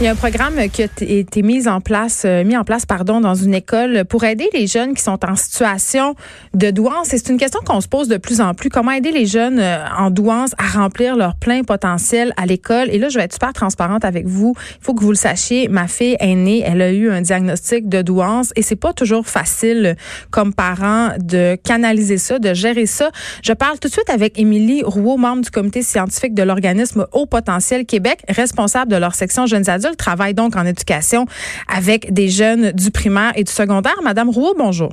Il y a un programme qui a été mis en place, euh, mis en place, pardon, dans une école pour aider les jeunes qui sont en situation de douance. Et c'est une question qu'on se pose de plus en plus. Comment aider les jeunes euh, en douance à remplir leur plein potentiel à l'école? Et là, je vais être super transparente avec vous. Il faut que vous le sachiez. Ma fille aînée, elle a eu un diagnostic de douance et c'est pas toujours facile comme parent de canaliser ça, de gérer ça. Je parle tout de suite avec Émilie Rouault, membre du comité scientifique de l'organisme Haut Potentiel Québec, responsable de leur section jeunes adultes travaille donc en éducation avec des jeunes du primaire et du secondaire. Madame Rouault, bonjour.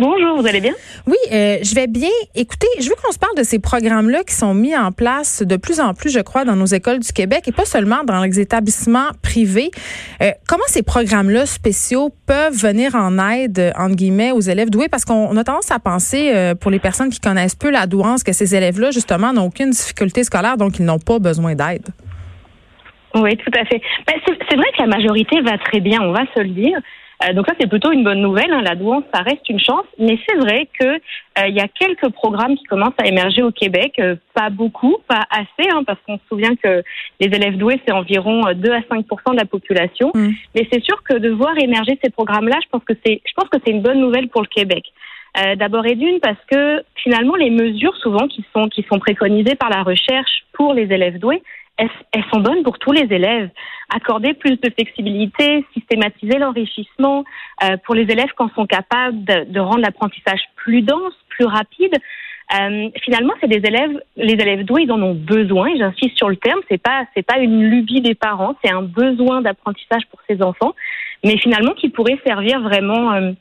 Bonjour, vous allez bien? Oui, euh, je vais bien. Écoutez, je veux qu'on se parle de ces programmes-là qui sont mis en place de plus en plus, je crois, dans nos écoles du Québec et pas seulement dans les établissements privés. Euh, comment ces programmes-là spéciaux peuvent venir en aide, entre guillemets, aux élèves doués? Parce qu'on a tendance à penser, euh, pour les personnes qui connaissent peu la douance, que ces élèves-là, justement, n'ont aucune difficulté scolaire, donc ils n'ont pas besoin d'aide. Oui, tout à fait. C'est vrai que la majorité va très bien, on va se le dire. Euh, donc ça, c'est plutôt une bonne nouvelle. Hein. La douance, ça reste une chance. Mais c'est vrai que euh, il y a quelques programmes qui commencent à émerger au Québec. Euh, pas beaucoup, pas assez, hein, parce qu'on se souvient que les élèves doués, c'est environ 2 à 5% de la population. Mmh. Mais c'est sûr que de voir émerger ces programmes-là, je pense que c'est, je pense que c'est une bonne nouvelle pour le Québec. Euh, D'abord et d'une parce que finalement les mesures souvent qui sont qui sont préconisées par la recherche pour les élèves doués, elles, sont bonnes pour tous les élèves? Accorder plus de flexibilité, systématiser l'enrichissement euh, pour les élèves quand sont capables de, rendre l'apprentissage plus dense, plus rapide. Euh, finalement, c'est des élèves, les élèves doués, ils en ont besoin. J'insiste sur le terme. C'est pas, c'est pas une lubie des parents. C'est un besoin d'apprentissage pour ces enfants, mais finalement qui pourrait servir vraiment. Euh,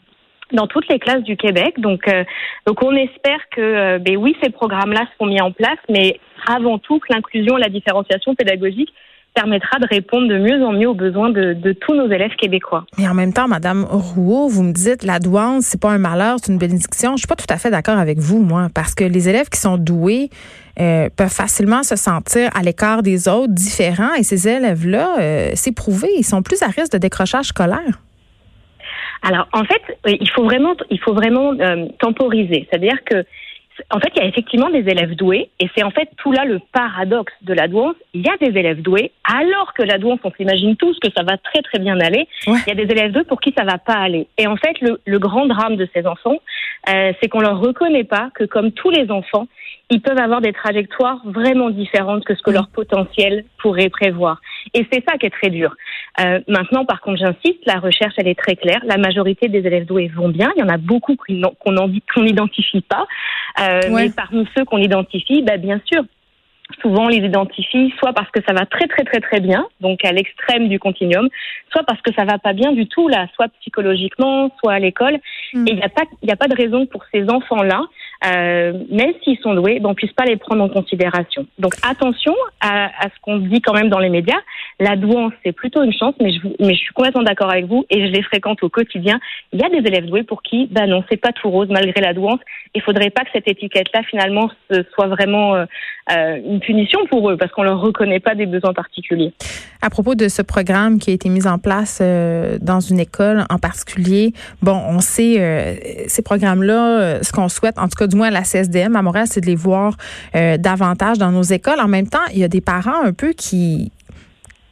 dans toutes les classes du Québec. Donc, euh, donc on espère que, euh, ben oui, ces programmes-là seront mis en place, mais avant tout que l'inclusion et la différenciation pédagogique permettra de répondre de mieux en mieux aux besoins de, tous nos élèves québécois. Mais en même temps, Madame Rouault, vous me dites la douance, c'est pas un malheur, c'est une bénédiction. Je suis pas tout à fait d'accord avec vous, moi, parce que les élèves qui sont doués euh, peuvent facilement se sentir à l'écart des autres, différents, et ces élèves-là, c'est prouvé, ils sont plus à risque de décrochage scolaire. Alors, en fait, il faut vraiment, il faut vraiment euh, temporiser. C'est-à-dire que en fait, il y a effectivement des élèves doués, et c'est en fait tout là le paradoxe de la douance. Il y a des élèves doués, alors que la douance, on s'imagine tous que ça va très très bien aller. Il y a des élèves doués pour qui ça va pas aller. Et en fait, le, le grand drame de ces enfants, euh, c'est qu'on leur reconnaît pas que comme tous les enfants, ils peuvent avoir des trajectoires vraiment différentes que ce que leur potentiel pourrait prévoir. Et c'est ça qui est très dur. Euh, maintenant, par contre, j'insiste, la recherche, elle est très claire. La majorité des élèves doués vont bien. Il y en a beaucoup qu'on n'identifie pas. Euh, Mais parmi ceux qu'on identifie, bah, bien sûr, souvent on les identifie soit parce que ça va très très très très bien, donc à l'extrême du continuum, soit parce que ça va pas bien du tout là, soit psychologiquement, soit à l'école. Mm. Et il n'y a pas il a pas de raison pour ces enfants là euh, même s'ils sont doués, ben, on puisse pas les prendre en considération. Donc attention à ce qu'on dit quand même dans les médias. La douance, c'est plutôt une chance, mais je, mais je suis complètement d'accord avec vous et je les fréquente au quotidien. Il y a des élèves doués pour qui, ben non, c'est pas tout rose malgré la douance. Il faudrait pas que cette étiquette-là, finalement, ce soit vraiment euh, euh, une punition pour eux parce qu'on leur reconnaît pas des besoins particuliers. À propos de ce programme qui a été mis en place euh, dans une école en particulier, bon, on sait euh, ces programmes-là, ce qu'on souhaite, en tout cas du moins à la CSDM à Montréal, c'est de les voir euh, davantage dans nos écoles. En même temps, il y a des parents un peu qui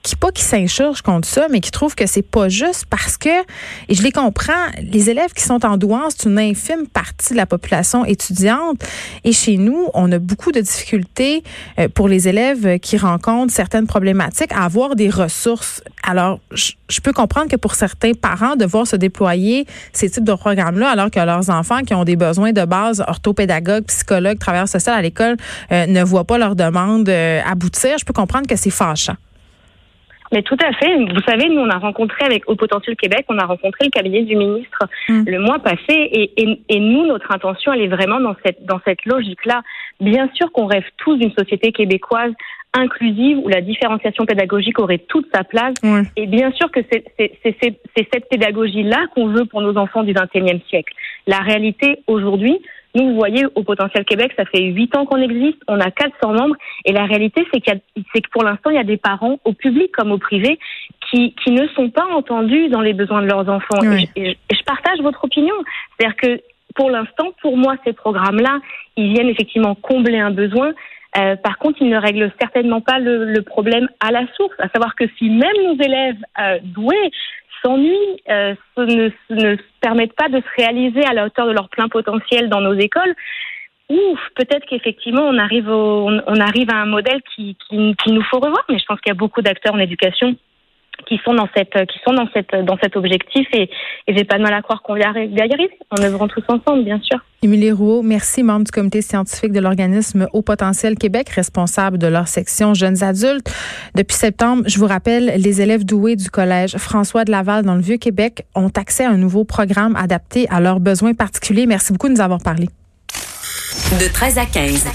qui pas qui s'insurgent contre ça, mais qui trouvent que c'est pas juste parce que, et je les comprends, les élèves qui sont en douance, c'est une infime partie de la population étudiante. Et chez nous, on a beaucoup de difficultés euh, pour les élèves qui rencontrent certaines problématiques à avoir des ressources. Alors, je, peux comprendre que pour certains parents, de voir se déployer ces types de programmes-là, alors que leurs enfants qui ont des besoins de base, orthopédagogues, psychologues, travailleurs sociaux à l'école, euh, ne voient pas leur demande euh, aboutir, je peux comprendre que c'est fâchant. Mais tout à fait. Vous savez, nous, on a rencontré avec Au Potentiel Québec, on a rencontré le cabinet du ministre mm. le mois passé. Et, et, et, nous, notre intention, elle est vraiment dans cette, dans cette logique-là. Bien sûr qu'on rêve tous d'une société québécoise inclusive où la différenciation pédagogique aurait toute sa place. Et bien sûr que c'est cette pédagogie-là qu'on veut pour nos enfants du XXIe siècle. La réalité aujourd'hui, nous, vous voyez, au Potentiel Québec, ça fait huit ans qu'on existe, on a 400 membres, et la réalité, c'est qu'il c'est que pour l'instant, il y a des parents, au public comme au privé, qui, qui ne sont pas entendus dans les besoins de leurs enfants. Et, je, partage votre opinion. C'est-à-dire que pour l'instant, pour moi, ces programmes-là, ils viennent effectivement combler un besoin. Euh, par contre, il ne règle certainement pas le, le, problème à la source, à savoir que si même nos élèves euh, doués s'ennuient, euh, ne, permettent pas de se réaliser à la hauteur de leur plein potentiel dans nos écoles, ouf, peut-être qu'effectivement on arrive on, arrive à un modèle qui, qui, qui nous faut revoir. Mais je pense qu'il y a beaucoup d'acteurs en éducation qui sont dans cette qui sont dans cette dans cet objectif et, et j'ai pas de mal à croire qu'on va y arriver en œuvrant tous ensemble bien sûr. Émilie Rouault, merci membre du comité scientifique de l'organisme Haut Potentiel Québec responsable de leur section jeunes adultes. Depuis septembre, je vous rappelle, les élèves doués du collège François de Laval dans le Vieux-Québec ont accès à un nouveau programme adapté à leurs besoins particuliers. Merci beaucoup de nous avoir parlé. De 13 à 15.